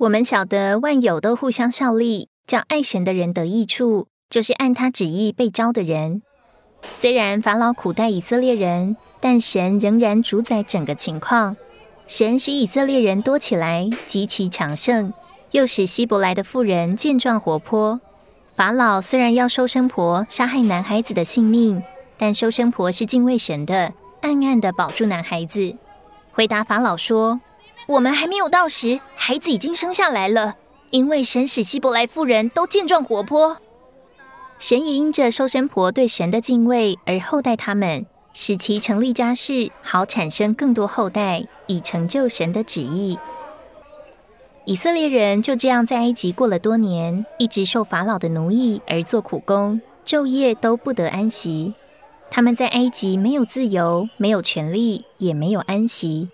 我们晓得万有都互相效力，叫爱神的人得益处，就是按他旨意被招的人。虽然法老苦待以色列人，但神仍然主宰整个情况。神使以色列人多起来，极其强盛，又使希伯来的妇人健壮活泼。法老虽然要收生婆杀害男孩子的性命，但收生婆是敬畏神的，暗暗的保住男孩子。回答法老说。我们还没有到时，孩子已经生下来了。因为神使希伯来妇人都健壮活泼，神也因着收生婆对神的敬畏而厚待他们，使其成立家室，好产生更多后代，以成就神的旨意。以色列人就这样在埃及过了多年，一直受法老的奴役而做苦工，昼夜都不得安息。他们在埃及没有自由，没有权利，也没有安息。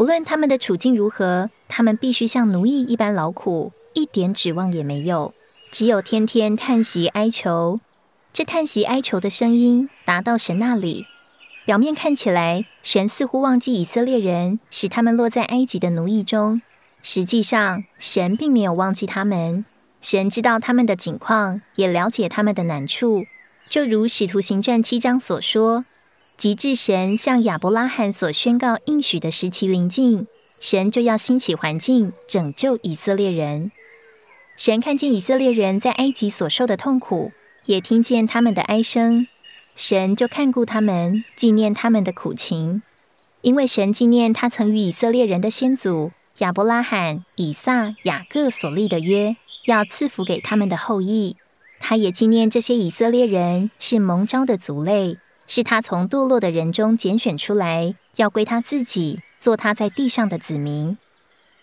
不论他们的处境如何，他们必须像奴役一般劳苦，一点指望也没有，只有天天叹息哀求。这叹息哀求的声音达到神那里，表面看起来，神似乎忘记以色列人，使他们落在埃及的奴役中。实际上，神并没有忘记他们。神知道他们的境况，也了解他们的难处，就如使徒行传七章所说。极致神向亚伯拉罕所宣告应许的时期临近，神就要兴起环境拯救以色列人。神看见以色列人在埃及所受的痛苦，也听见他们的哀声，神就看顾他们，纪念他们的苦情。因为神纪念他曾与以色列人的先祖亚伯拉罕、以撒、雅各所立的约，要赐福给他们的后裔。他也纪念这些以色列人是蒙召的族类。是他从堕落的人中拣选出来，要归他自己，做他在地上的子民。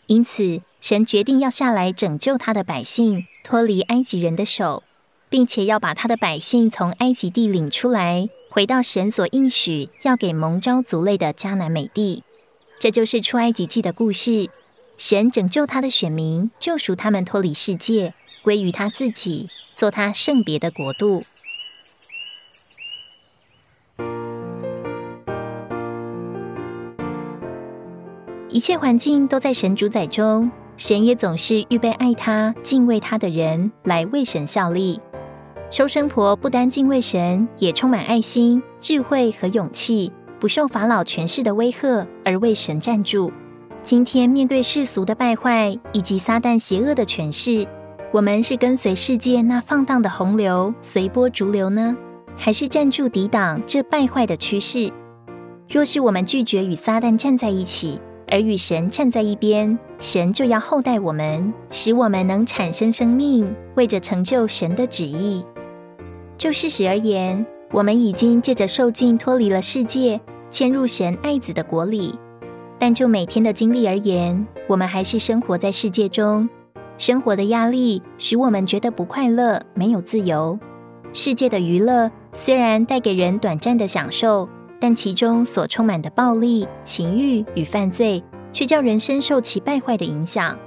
因此，神决定要下来拯救他的百姓，脱离埃及人的手，并且要把他的百姓从埃及地领出来，回到神所应许要给蒙召族类的迦南美地。这就是出埃及记的故事。神拯救他的选民，救赎他们脱离世界，归于他自己，做他圣别的国度。一切环境都在神主宰中，神也总是预备爱他、敬畏他的人来为神效力。收生婆不单敬畏神，也充满爱心、智慧和勇气，不受法老权势的威吓而为神站住。今天面对世俗的败坏以及撒旦邪恶的权势，我们是跟随世界那放荡的洪流随波逐流呢，还是站住抵挡这败坏的趋势？若是我们拒绝与撒旦站在一起，而与神站在一边，神就要厚待我们，使我们能产生生命，为着成就神的旨意。就事实而言，我们已经借着受尽脱离了世界，迁入神爱子的国里。但就每天的经历而言，我们还是生活在世界中，生活的压力使我们觉得不快乐，没有自由。世界的娱乐虽然带给人短暂的享受。但其中所充满的暴力、情欲与犯罪，却叫人深受其败坏的影响。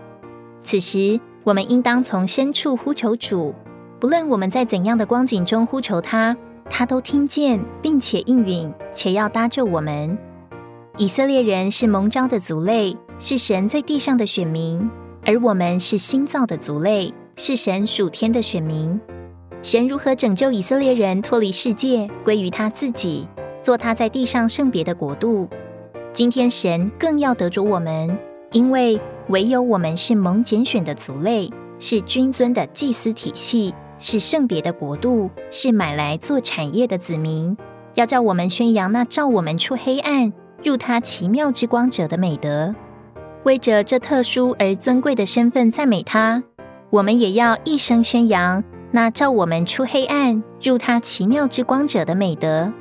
此时，我们应当从深处呼求主，不论我们在怎样的光景中呼求他，他都听见，并且应允，且要搭救我们。以色列人是蒙召的族类，是神在地上的选民；而我们是新造的族类，是神属天的选民。神如何拯救以色列人脱离世界，归于他自己？做他在地上圣别的国度。今天神更要得着我们，因为唯有我们是蒙拣选的族类，是君尊的祭司体系，是圣别的国度，是买来做产业的子民。要叫我们宣扬那照我们出黑暗入他奇妙之光者的美德，为着这特殊而尊贵的身份赞美他。我们也要一生宣扬那照我们出黑暗入他奇妙之光者的美德。